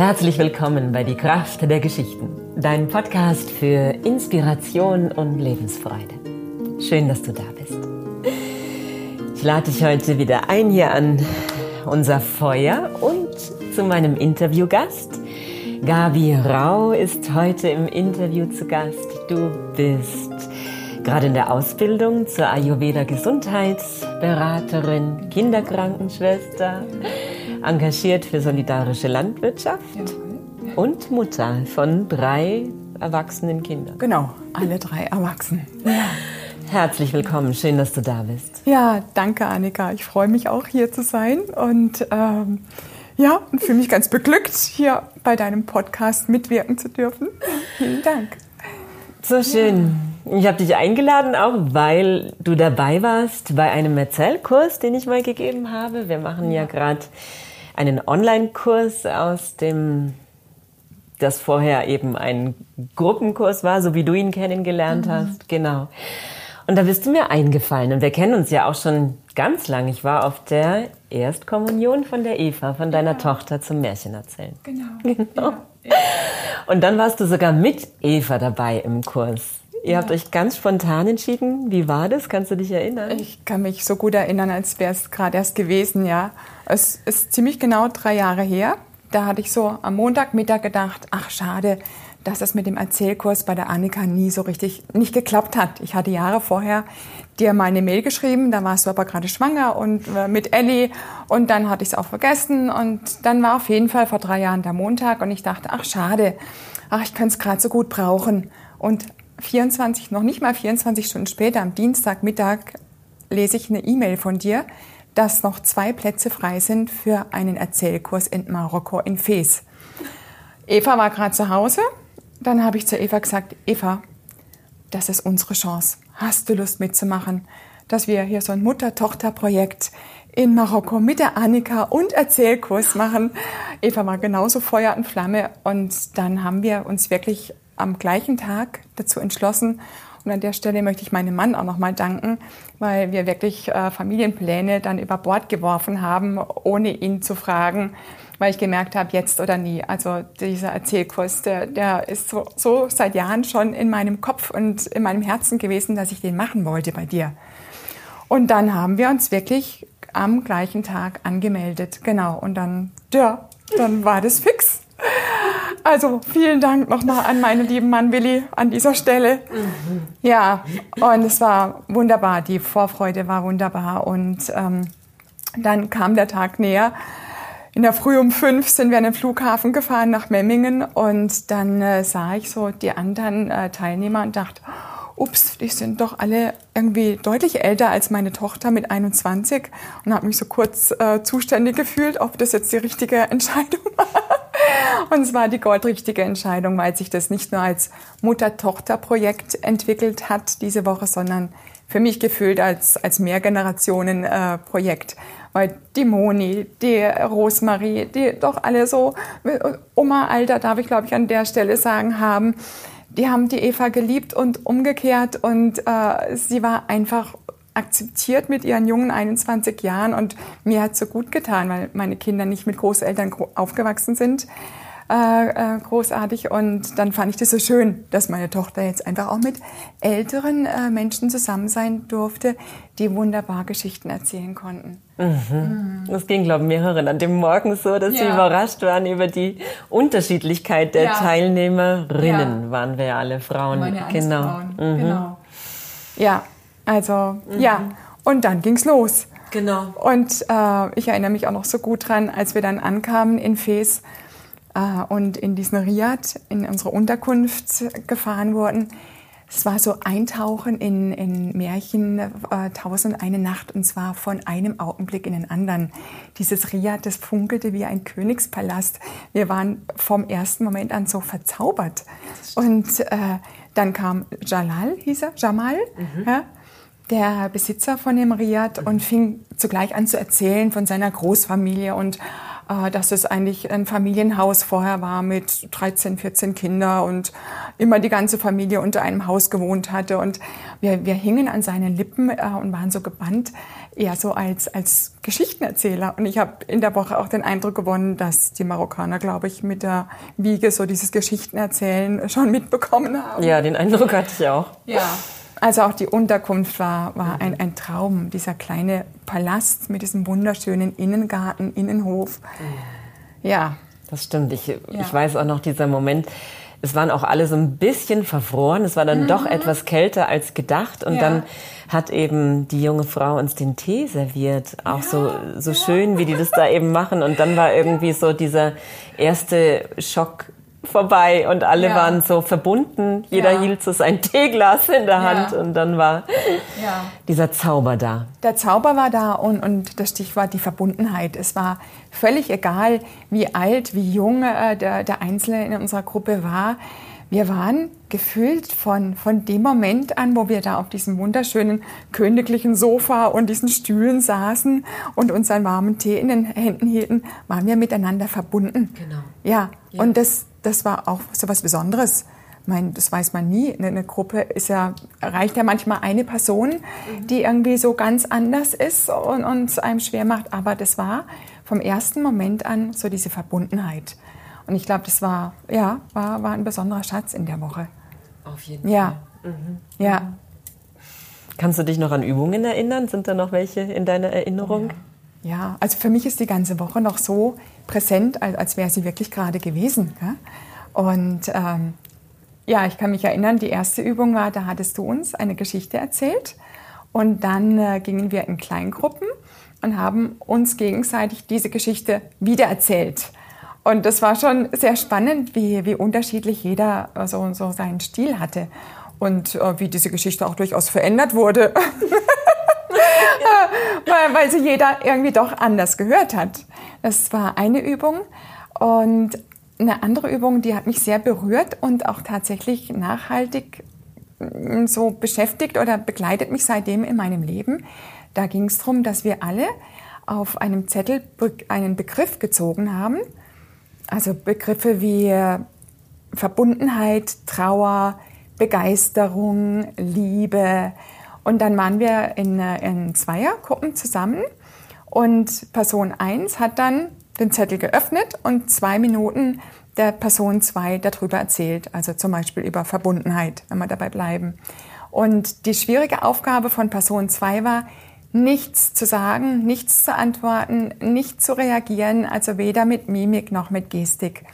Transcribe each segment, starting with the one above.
Herzlich willkommen bei Die Kraft der Geschichten, dein Podcast für Inspiration und Lebensfreude. Schön, dass du da bist. Ich lade dich heute wieder ein hier an unser Feuer und zu meinem Interviewgast. Gabi Rau ist heute im Interview zu Gast. Du bist gerade in der Ausbildung zur Ayurveda Gesundheitsberaterin, Kinderkrankenschwester, engagiert für solidarische Landwirtschaft und Mutter von drei erwachsenen Kindern. Genau, alle drei erwachsen. Ja. Herzlich willkommen, schön, dass du da bist. Ja, danke Annika. Ich freue mich auch hier zu sein und ähm, ja, und fühle mich ganz beglückt, hier bei deinem Podcast mitwirken zu dürfen. Vielen Dank. So schön. Ich habe dich eingeladen, auch weil du dabei warst bei einem Erzählkurs, den ich mal gegeben habe. Wir machen ja gerade einen Online-Kurs aus dem, das vorher eben ein Gruppenkurs war, so wie du ihn kennengelernt mhm. hast. Genau. Und da bist du mir eingefallen. Und wir kennen uns ja auch schon ganz lang. Ich war auf der Erstkommunion von der Eva, von deiner ja. Tochter zum Märchen erzählen. Genau. genau. Ja. Und dann warst du sogar mit Eva dabei im Kurs. Ihr habt euch ganz spontan entschieden. Wie war das? Kannst du dich erinnern? Ich kann mich so gut erinnern, als wäre es gerade erst gewesen, ja. Es ist ziemlich genau drei Jahre her. Da hatte ich so am Montagmittag gedacht, ach schade, dass das mit dem Erzählkurs bei der Annika nie so richtig nicht geklappt hat. Ich hatte Jahre vorher dir mal eine Mail geschrieben, da warst du aber gerade schwanger und äh, mit Ellie und dann hatte ich es auch vergessen und dann war auf jeden Fall vor drei Jahren der Montag und ich dachte, ach schade, ach ich könnte es gerade so gut brauchen und 24, noch nicht mal 24 Stunden später, am Dienstagmittag, lese ich eine E-Mail von dir, dass noch zwei Plätze frei sind für einen Erzählkurs in Marokko in Fes. Eva war gerade zu Hause. Dann habe ich zu Eva gesagt, Eva, das ist unsere Chance. Hast du Lust mitzumachen, dass wir hier so ein Mutter-Tochter-Projekt in Marokko mit der Annika und Erzählkurs machen? Eva war genauso Feuer und Flamme und dann haben wir uns wirklich am gleichen Tag dazu entschlossen. Und an der Stelle möchte ich meinem Mann auch nochmal danken, weil wir wirklich äh, Familienpläne dann über Bord geworfen haben, ohne ihn zu fragen, weil ich gemerkt habe, jetzt oder nie. Also dieser Erzählkurs, der, der ist so, so seit Jahren schon in meinem Kopf und in meinem Herzen gewesen, dass ich den machen wollte bei dir. Und dann haben wir uns wirklich am gleichen Tag angemeldet. Genau. Und dann, ja, dann war das fix. Also vielen Dank nochmal an meinen lieben Mann Willi an dieser Stelle. Ja, und es war wunderbar. Die Vorfreude war wunderbar. Und ähm, dann kam der Tag näher. In der Früh um fünf sind wir an den Flughafen gefahren nach Memmingen und dann äh, sah ich so die anderen äh, Teilnehmer und dachte, ups, die sind doch alle irgendwie deutlich älter als meine Tochter mit 21 und habe mich so kurz äh, zuständig gefühlt, ob das jetzt die richtige Entscheidung war. Und es war die goldrichtige Entscheidung, weil sich das nicht nur als Mutter-Tochter-Projekt entwickelt hat diese Woche, sondern für mich gefühlt als, als Mehrgenerationen-Projekt. Äh, weil die Moni, die Rosemarie, die doch alle so Oma-Alter, darf ich glaube ich an der Stelle sagen, haben, die haben die Eva geliebt und umgekehrt und äh, sie war einfach akzeptiert mit ihren jungen 21 Jahren und mir hat so gut getan, weil meine Kinder nicht mit Großeltern aufgewachsen sind. Äh, äh, großartig und dann fand ich das so schön, dass meine Tochter jetzt einfach auch mit älteren äh, Menschen zusammen sein durfte, die wunderbar Geschichten erzählen konnten. Mhm. Das ging, glaube ich, mehreren an dem Morgen so, dass ja. sie überrascht waren über die Unterschiedlichkeit der ja. Teilnehmerinnen. Ja. Waren wir ja alle Frauen. Meine genau. Frauen. Mhm. genau. Ja, also mhm. ja. Und dann ging's los. Genau. Und äh, ich erinnere mich auch noch so gut dran, als wir dann ankamen in Fes und in diesen Riad, in unsere Unterkunft gefahren wurden. Es war so Eintauchen in, in Märchen äh, Tausend eine Nacht und zwar von einem Augenblick in den anderen. Dieses Riad, das funkelte wie ein Königspalast. Wir waren vom ersten Moment an so verzaubert. Und äh, dann kam Jalal, hieß er, Jamal, mhm. ja, der Besitzer von dem Riad und fing zugleich an zu erzählen von seiner Großfamilie und äh, dass es eigentlich ein Familienhaus vorher war mit 13, 14 Kindern und immer die ganze Familie unter einem Haus gewohnt hatte. Und wir, wir hingen an seinen Lippen äh, und waren so gebannt, eher so als, als Geschichtenerzähler. Und ich habe in der Woche auch den Eindruck gewonnen, dass die Marokkaner, glaube ich, mit der Wiege so dieses Geschichtenerzählen schon mitbekommen haben. Ja, den Eindruck hatte ich auch. Ja. Also auch die Unterkunft war, war ein, ein Traum. Dieser kleine Palast mit diesem wunderschönen Innengarten, Innenhof. Ja. Das stimmt. Ich, ja. ich weiß auch noch dieser Moment. Es waren auch alle so ein bisschen verfroren. Es war dann mhm. doch etwas kälter als gedacht. Und ja. dann hat eben die junge Frau uns den Tee serviert. Auch ja, so, so schön, wie die das da eben machen. Und dann war irgendwie so dieser erste Schock vorbei und alle ja. waren so verbunden. Jeder ja. hielt so sein Teeglas in der Hand ja. und dann war dieser Zauber da. Der Zauber war da und, und das Stichwort die Verbundenheit. Es war völlig egal, wie alt, wie jung äh, der, der Einzelne in unserer Gruppe war. Wir waren gefühlt von, von dem Moment an, wo wir da auf diesem wunderschönen königlichen Sofa und diesen Stühlen saßen und unseren warmen Tee in den Händen hielten, waren wir miteinander verbunden. Genau. Ja, ja. und das, das war auch so was Besonderes. Ich meine, das weiß man nie. Eine Gruppe ist ja, reicht ja manchmal eine Person, mhm. die irgendwie so ganz anders ist und uns einem schwer macht. Aber das war vom ersten Moment an so diese Verbundenheit. Und ich glaube, das war, ja, war, war ein besonderer Schatz in der Woche. Auf jeden ja. Fall. Mhm. Ja. Kannst du dich noch an Übungen erinnern? Sind da noch welche in deiner Erinnerung? Ja, ja also für mich ist die ganze Woche noch so präsent, als, als wäre sie wirklich gerade gewesen. Gell? Und ähm, ja, ich kann mich erinnern, die erste Übung war, da hattest du uns eine Geschichte erzählt. Und dann äh, gingen wir in Kleingruppen und haben uns gegenseitig diese Geschichte wiedererzählt. Und das war schon sehr spannend, wie, wie unterschiedlich jeder so, so seinen Stil hatte und äh, wie diese Geschichte auch durchaus verändert wurde. weil, weil sie jeder irgendwie doch anders gehört hat. Das war eine Übung. Und eine andere Übung, die hat mich sehr berührt und auch tatsächlich nachhaltig mm, so beschäftigt oder begleitet mich seitdem in meinem Leben. Da ging es darum, dass wir alle auf einem Zettel einen Begriff gezogen haben also Begriffe wie äh, Verbundenheit, Trauer, Begeisterung, Liebe. Und dann waren wir in, äh, in Zweiergruppen zusammen und Person 1 hat dann den Zettel geöffnet und zwei Minuten der Person 2 darüber erzählt, also zum Beispiel über Verbundenheit, wenn wir dabei bleiben. Und die schwierige Aufgabe von Person 2 war, nichts zu sagen, nichts zu antworten, nicht zu reagieren, also weder mit Mimik noch mit Gestik.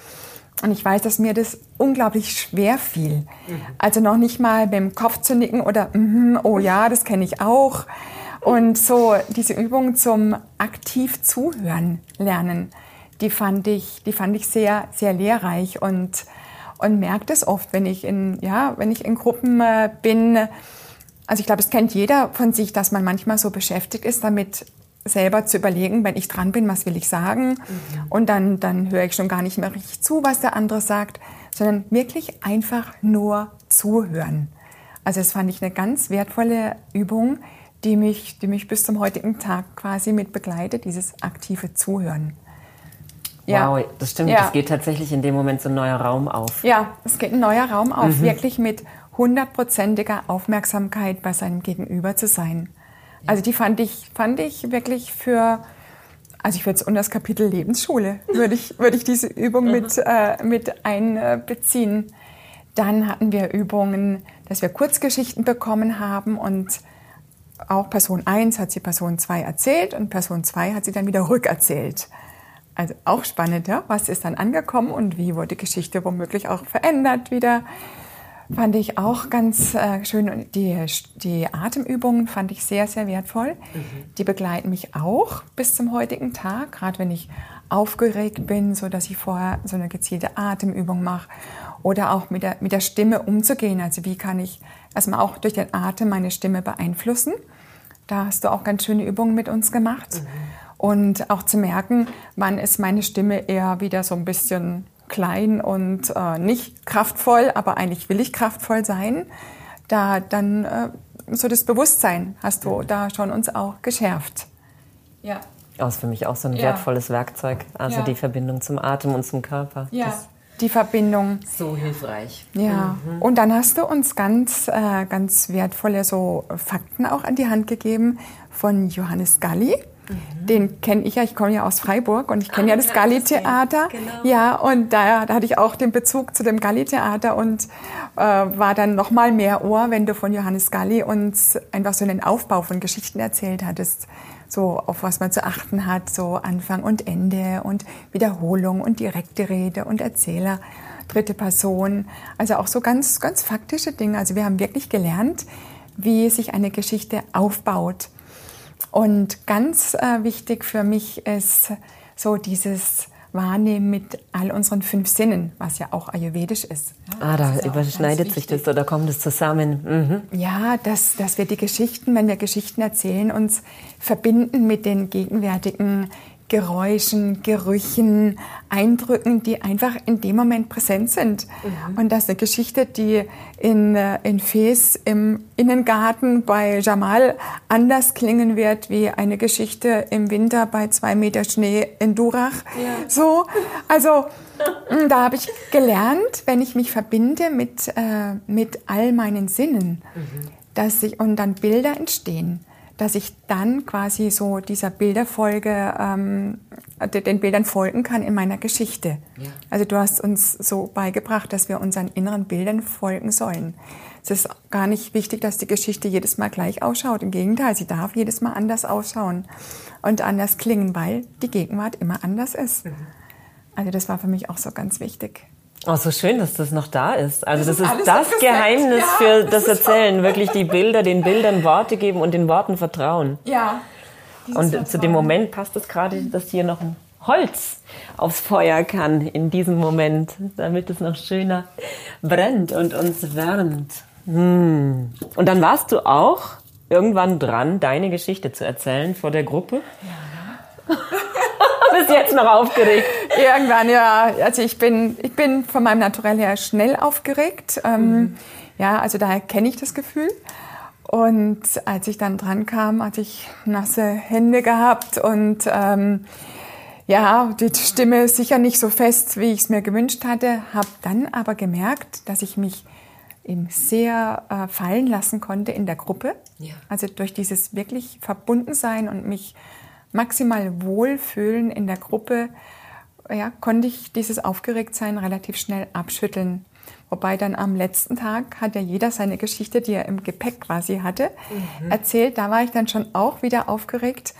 Und ich weiß, dass mir das unglaublich schwer fiel. Mhm. Also noch nicht mal mit dem Kopf zu nicken oder, mm, oh ja, das kenne ich auch. Und so diese Übung zum aktiv zuhören lernen, die fand ich, die fand ich sehr, sehr lehrreich und, und merke das oft, wenn ich in, ja, wenn ich in Gruppen äh, bin, also ich glaube, es kennt jeder von sich, dass man manchmal so beschäftigt ist, damit selber zu überlegen, wenn ich dran bin, was will ich sagen? Mhm. Und dann, dann höre ich schon gar nicht mehr richtig zu, was der andere sagt, sondern wirklich einfach nur zuhören. Also das fand ich eine ganz wertvolle Übung, die mich, die mich bis zum heutigen Tag quasi mit begleitet, dieses aktive Zuhören. Ja. Wow, das stimmt. Ja. Es geht tatsächlich in dem Moment so ein neuer Raum auf. Ja, es geht ein neuer Raum auf, mhm. wirklich mit hundertprozentiger Aufmerksamkeit bei seinem Gegenüber zu sein. Also die fand ich, fand ich wirklich für, also ich würde es unter das Kapitel Lebensschule, würde ich, würde ich diese Übung mit, äh, mit einbeziehen. Dann hatten wir Übungen, dass wir Kurzgeschichten bekommen haben und auch Person 1 hat sie Person 2 erzählt und Person 2 hat sie dann wieder rückerzählt. Also auch spannend, ja? was ist dann angekommen und wie wurde die Geschichte womöglich auch verändert wieder fand ich auch ganz äh, schön. Die, die Atemübungen fand ich sehr, sehr wertvoll. Mhm. Die begleiten mich auch bis zum heutigen Tag, gerade wenn ich aufgeregt bin, so dass ich vorher so eine gezielte Atemübung mache oder auch mit der, mit der Stimme umzugehen. Also wie kann ich erstmal auch durch den Atem meine Stimme beeinflussen. Da hast du auch ganz schöne Übungen mit uns gemacht. Mhm. Und auch zu merken, wann ist meine Stimme eher wieder so ein bisschen klein und äh, nicht kraftvoll, aber eigentlich will ich kraftvoll sein, da dann äh, so das Bewusstsein hast du da schon uns auch geschärft. Ja. Das ist für mich auch so ein ja. wertvolles Werkzeug. Also ja. die Verbindung zum Atem und zum Körper. Ja. Das die Verbindung. So hilfreich. Ja. Mhm. Und dann hast du uns ganz, äh, ganz wertvolle so Fakten auch an die Hand gegeben von Johannes Galli. Mhm. Den kenne ich ja, ich komme ja aus Freiburg und ich kenne ah, ja das Galli-Theater. Genau. Ja, und da, da, hatte ich auch den Bezug zu dem Galli-Theater und äh, war dann noch mal mehr Ohr, wenn du von Johannes Galli uns einfach so einen Aufbau von Geschichten erzählt hattest. So, auf was man zu achten hat, so Anfang und Ende und Wiederholung und direkte Rede und Erzähler, dritte Person. Also auch so ganz, ganz faktische Dinge. Also wir haben wirklich gelernt, wie sich eine Geschichte aufbaut und ganz äh, wichtig für mich ist so dieses Wahrnehmen mit all unseren fünf Sinnen, was ja auch ayurvedisch ist. Ja, ah, da überschneidet sich das oder kommt es zusammen? Mhm. Ja, dass, dass wir die Geschichten, wenn wir Geschichten erzählen, uns verbinden mit den gegenwärtigen Geräuschen, Gerüchen, Eindrücken, die einfach in dem Moment präsent sind. Mhm. Und das ist eine Geschichte, die in, äh, in Fes im Innengarten bei Jamal anders klingen wird wie eine Geschichte im Winter bei zwei Meter Schnee in Durach. Ja. So, also mm, da habe ich gelernt, wenn ich mich verbinde mit, äh, mit all meinen Sinnen, mhm. dass ich, und dann Bilder entstehen dass ich dann quasi so dieser Bilderfolge, ähm, den Bildern folgen kann in meiner Geschichte. Ja. Also du hast uns so beigebracht, dass wir unseren inneren Bildern folgen sollen. Es ist gar nicht wichtig, dass die Geschichte jedes Mal gleich ausschaut. Im Gegenteil, sie darf jedes Mal anders ausschauen und anders klingen, weil die Gegenwart immer anders ist. Mhm. Also das war für mich auch so ganz wichtig. Oh, so schön, dass das noch da ist. Also das, das ist, das Geheimnis ja, für das, das Erzählen. Wirklich die Bilder, den Bildern Worte geben und den Worten vertrauen. Ja. Und zu dem Moment passt es gerade, dass hier noch ein Holz aufs Feuer kann in diesem Moment, damit es noch schöner brennt und uns wärmt. Hm. Und dann warst du auch irgendwann dran, deine Geschichte zu erzählen vor der Gruppe. Ja. Bist jetzt noch aufgeregt? Irgendwann, ja. Also ich bin, ich bin von meinem Naturell her schnell aufgeregt. Ähm, mhm. Ja, also daher kenne ich das Gefühl. Und als ich dann dran kam, hatte ich nasse Hände gehabt und ähm, ja, die Stimme sicher nicht so fest, wie ich es mir gewünscht hatte, habe dann aber gemerkt, dass ich mich eben sehr äh, fallen lassen konnte in der Gruppe. Ja. Also durch dieses wirklich Verbundensein und mich maximal wohlfühlen in der Gruppe, ja, konnte ich dieses Aufgeregtsein relativ schnell abschütteln. Wobei dann am letzten Tag hat ja jeder seine Geschichte, die er im Gepäck quasi hatte, mhm. erzählt. Da war ich dann schon auch wieder aufgeregt.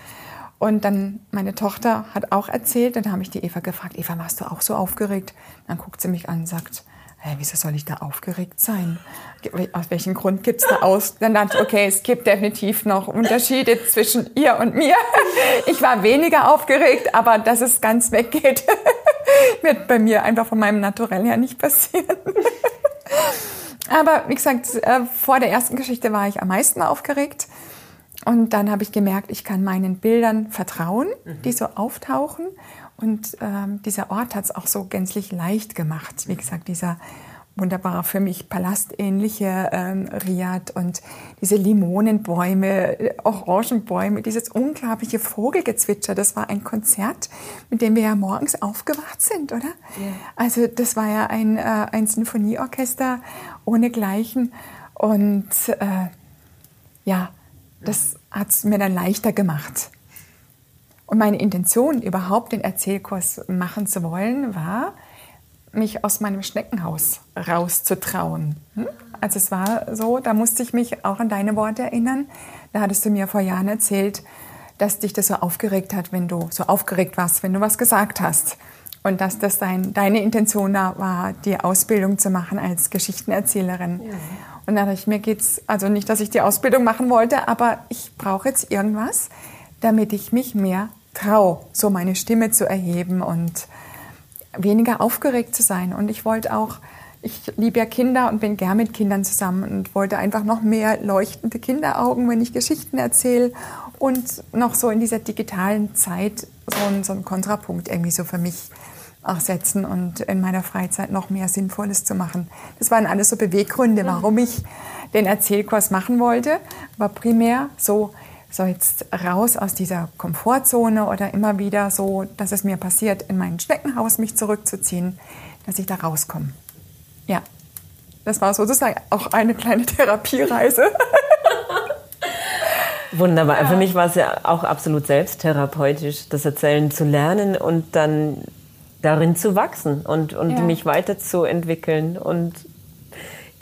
Und dann meine Tochter hat auch erzählt. Und dann habe ich die Eva gefragt, Eva, warst du auch so aufgeregt? Dann guckt sie mich an und sagt, hey, wieso soll ich da aufgeregt sein? Aus welchem Grund gibt es da aus? Dann dachte ich, okay, es gibt definitiv noch Unterschiede zwischen ihr und mir. Ich war weniger aufgeregt, aber dass es ganz weggeht, wird bei mir einfach von meinem Naturell her nicht passieren. Aber wie gesagt, äh, vor der ersten Geschichte war ich am meisten aufgeregt. Und dann habe ich gemerkt, ich kann meinen Bildern vertrauen, die so auftauchen. Und ähm, dieser Ort hat es auch so gänzlich leicht gemacht. Wie gesagt, dieser wunderbare für mich palastähnliche ähm, Riad und diese Limonenbäume, Orangenbäume, dieses unglaubliche Vogelgezwitscher. Das war ein Konzert, mit dem wir ja morgens aufgewacht sind, oder? Ja. Also das war ja ein, äh, ein Sinfonieorchester ohnegleichen und äh, ja, das hat es mir dann leichter gemacht. Und meine Intention, überhaupt den Erzählkurs machen zu wollen, war, mich aus meinem Schneckenhaus rauszutrauen. Hm? Also es war so, da musste ich mich auch an deine Worte erinnern. Da hattest du mir vor Jahren erzählt, dass dich das so aufgeregt hat, wenn du so aufgeregt warst, wenn du was gesagt hast. Und dass das dein, deine Intention war, die Ausbildung zu machen als Geschichtenerzählerin. Ja. Und da dachte ich, mir geht's, also nicht, dass ich die Ausbildung machen wollte, aber ich brauche jetzt irgendwas, damit ich mich mehr traue, so meine Stimme zu erheben und weniger aufgeregt zu sein. Und ich wollte auch, ich liebe ja Kinder und bin gern mit Kindern zusammen und wollte einfach noch mehr leuchtende Kinderaugen, wenn ich Geschichten erzähle und noch so in dieser digitalen Zeit so einen, so einen Kontrapunkt irgendwie so für mich auch setzen und in meiner Freizeit noch mehr Sinnvolles zu machen. Das waren alles so Beweggründe, warum ich den Erzählkurs machen wollte. Aber primär so so jetzt raus aus dieser Komfortzone oder immer wieder so, dass es mir passiert, in mein Schneckenhaus mich zurückzuziehen, dass ich da rauskomme. Ja, das war sozusagen auch eine kleine Therapiereise. Wunderbar. Ja. Für mich war es ja auch absolut selbsttherapeutisch, das Erzählen zu lernen und dann darin zu wachsen und, und ja. mich weiterzuentwickeln und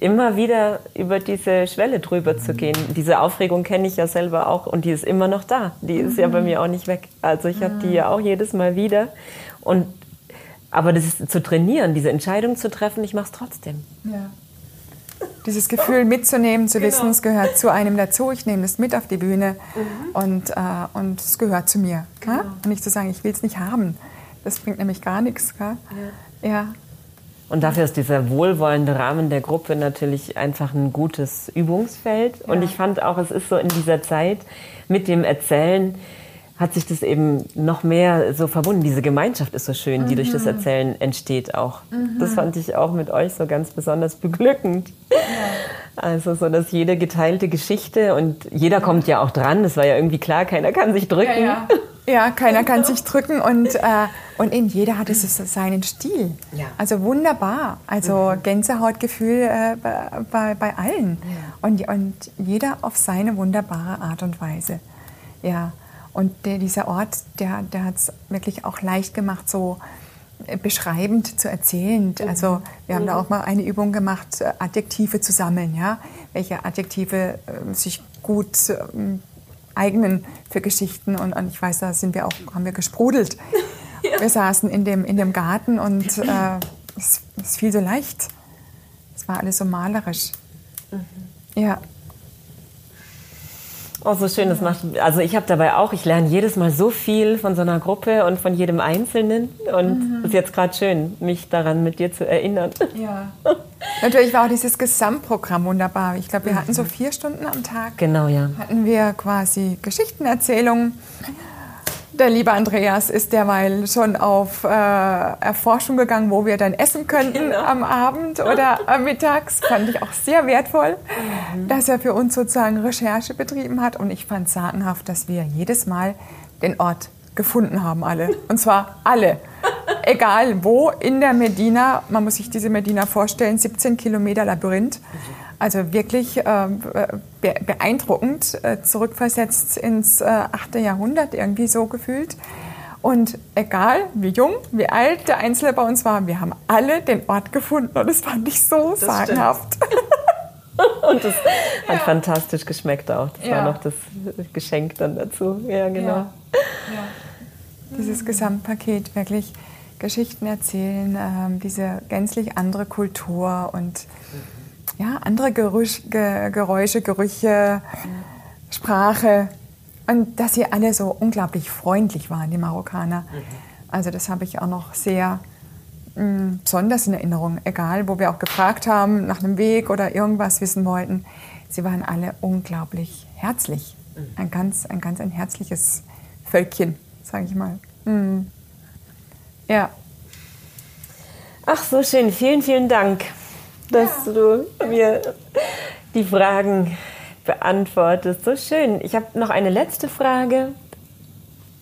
immer wieder über diese Schwelle drüber zu gehen. Diese Aufregung kenne ich ja selber auch und die ist immer noch da. Die ist mhm. ja bei mhm. mir auch nicht weg. Also ich habe die ja auch jedes Mal wieder. Und aber das ist zu trainieren, diese Entscheidung zu treffen, ich mache es trotzdem. Ja. Dieses Gefühl mitzunehmen, zu genau. wissen, es gehört zu einem dazu, ich nehme es mit auf die Bühne mhm. und, äh, und es gehört zu mir. Genau. Und nicht zu sagen, ich will es nicht haben. Das bringt nämlich gar nichts. Ja. ja. Und dafür ist dieser wohlwollende Rahmen der Gruppe natürlich einfach ein gutes Übungsfeld. Ja. Und ich fand auch, es ist so in dieser Zeit mit dem Erzählen, hat sich das eben noch mehr so verbunden. Diese Gemeinschaft ist so schön, mhm. die durch das mhm. Erzählen entsteht auch. Mhm. Das fand ich auch mit euch so ganz besonders beglückend. Ja. Also so, dass jede geteilte Geschichte und jeder kommt ja auch dran, das war ja irgendwie klar, keiner kann sich drücken. Ja, ja. ja keiner kann sich drücken und, äh, und in jeder hat es seinen Stil. Ja. Also wunderbar. Also mhm. Gänsehautgefühl äh, bei, bei allen. Und, und jeder auf seine wunderbare Art und Weise. Ja. Und der, dieser Ort, der, der hat es wirklich auch leicht gemacht, so äh, beschreibend zu erzählen. Mhm. Also wir haben da auch mal eine Übung gemacht, äh, Adjektive zu sammeln, ja, welche Adjektive äh, sich gut äh, eignen für Geschichten. Und, und, ich weiß, da sind wir auch, haben wir gesprudelt. Ja. Wir saßen in dem, in dem Garten und äh, es, es fiel so leicht. Es war alles so malerisch. Mhm. Ja. Oh, so schön, das macht. Also ich habe dabei auch, ich lerne jedes Mal so viel von so einer Gruppe und von jedem Einzelnen. Und es mhm. ist jetzt gerade schön, mich daran mit dir zu erinnern. Ja. Natürlich war auch dieses Gesamtprogramm wunderbar. Ich glaube, wir hatten so mhm. vier Stunden am Tag. Genau, ja. Hatten wir quasi Geschichtenerzählungen der liebe Andreas ist derweil schon auf äh, Erforschung gegangen, wo wir dann essen könnten genau. am Abend oder äh, mittags. Fand ich auch sehr wertvoll, mhm. dass er für uns sozusagen Recherche betrieben hat. Und ich fand sagenhaft, dass wir jedes Mal den Ort gefunden haben, alle. Und zwar alle. Egal wo in der Medina, man muss sich diese Medina vorstellen, 17 Kilometer Labyrinth. Also wirklich äh, beeindruckend, äh, zurückversetzt ins äh, 8. Jahrhundert, irgendwie so gefühlt. Und egal wie jung, wie alt der Einzelne bei uns war, wir haben alle den Ort gefunden und das fand ich so das sagenhaft. und das hat ja. fantastisch geschmeckt auch. Das ja. war noch das Geschenk dann dazu. Ja, genau. Ja. Dieses Gesamtpaket, wirklich Geschichten erzählen, ähm, diese gänzlich andere Kultur und ja, andere Gerüch, Ge Geräusche, Gerüche, Sprache. Und dass sie alle so unglaublich freundlich waren, die Marokkaner. Mhm. Also das habe ich auch noch sehr mh, mm, besonders in Erinnerung. Egal, wo wir auch gefragt haben nach einem Weg oder irgendwas wissen wollten. Sie waren alle unglaublich herzlich. Mhm. Ein ganz, ein ganz ein herzliches Völkchen, sage ich mal. Mhm. Ja. Ach, so schön. Vielen, vielen Dank dass ja. du mir die Fragen beantwortest. So schön. Ich habe noch eine letzte Frage.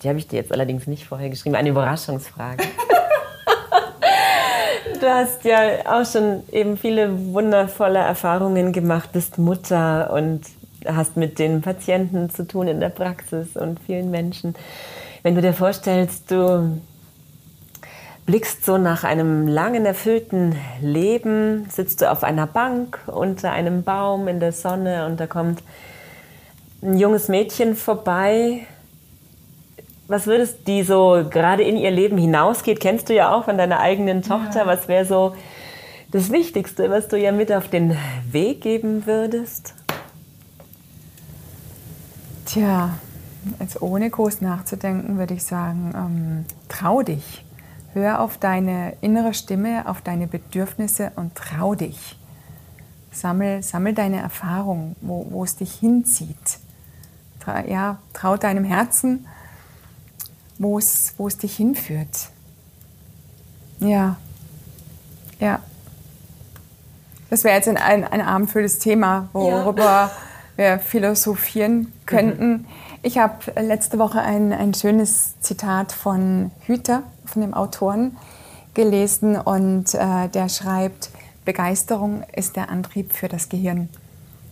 Die habe ich dir jetzt allerdings nicht vorher geschrieben. Eine Überraschungsfrage. du hast ja auch schon eben viele wundervolle Erfahrungen gemacht, bist Mutter und hast mit den Patienten zu tun in der Praxis und vielen Menschen. Wenn du dir vorstellst, du blickst so nach einem langen, erfüllten Leben, sitzt du auf einer Bank unter einem Baum in der Sonne und da kommt ein junges Mädchen vorbei. Was würdest die so gerade in ihr Leben hinausgeht, kennst du ja auch von deiner eigenen Tochter. Ja. Was wäre so das Wichtigste, was du ihr mit auf den Weg geben würdest? Tja, also ohne groß nachzudenken, würde ich sagen, ähm, trau dich. Hör auf deine innere Stimme, auf deine Bedürfnisse und trau dich. Sammel, sammel deine Erfahrung, wo, wo es dich hinzieht. Trau, ja, trau deinem Herzen, wo es, wo es dich hinführt. Ja, ja. Das wäre jetzt ein, ein, ein abendfülles Thema, worüber ja. wir philosophieren könnten. Mhm. Ich habe letzte Woche ein, ein schönes Zitat von Hüter, von dem Autoren, gelesen und äh, der schreibt, Begeisterung ist der Antrieb für das Gehirn.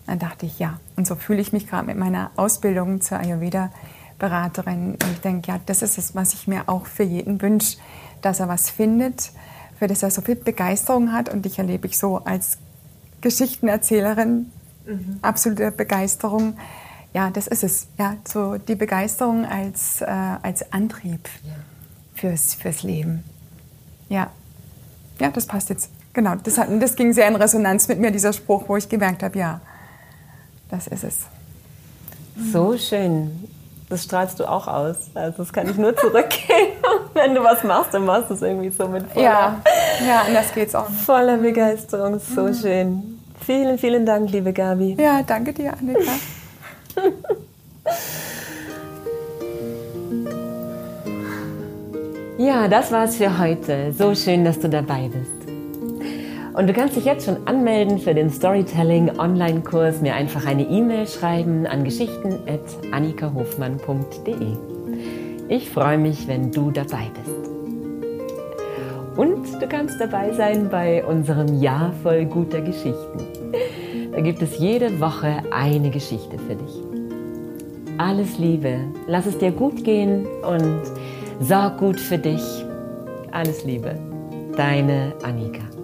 Dann dachte ich, ja, und so fühle ich mich gerade mit meiner Ausbildung zur Ayurveda-Beraterin. Und ich denke, ja, das ist es, was ich mir auch für jeden wünsche, dass er was findet, für das er so viel Begeisterung hat. Und ich erlebe ich so als Geschichtenerzählerin mhm. absolute Begeisterung. Ja, das ist es. Ja, so die Begeisterung als, äh, als Antrieb ja. fürs, fürs Leben. Ja. ja, das passt jetzt. Genau, das, hat, das ging sehr in Resonanz mit mir, dieser Spruch, wo ich gemerkt habe, ja, das ist es. So schön. Das strahlst du auch aus. Also das kann ich nur zurückgeben. Wenn du was machst, dann machst du es irgendwie so mit voller, ja, ja, anders geht's auch. Nicht. Voller Begeisterung. So mhm. schön. Vielen, vielen Dank, liebe Gabi. Ja, danke dir, Annika. Ja, das war's für heute. So schön, dass du dabei bist. Und du kannst dich jetzt schon anmelden für den Storytelling Online-Kurs, mir einfach eine E-Mail schreiben an geschichten.annikahofmann.de. Ich freue mich, wenn du dabei bist. Und du kannst dabei sein bei unserem Jahr voll guter Geschichten. Da gibt es jede Woche eine Geschichte für dich. Alles Liebe, lass es dir gut gehen und Sorg gut für dich. Alles Liebe. Deine Annika.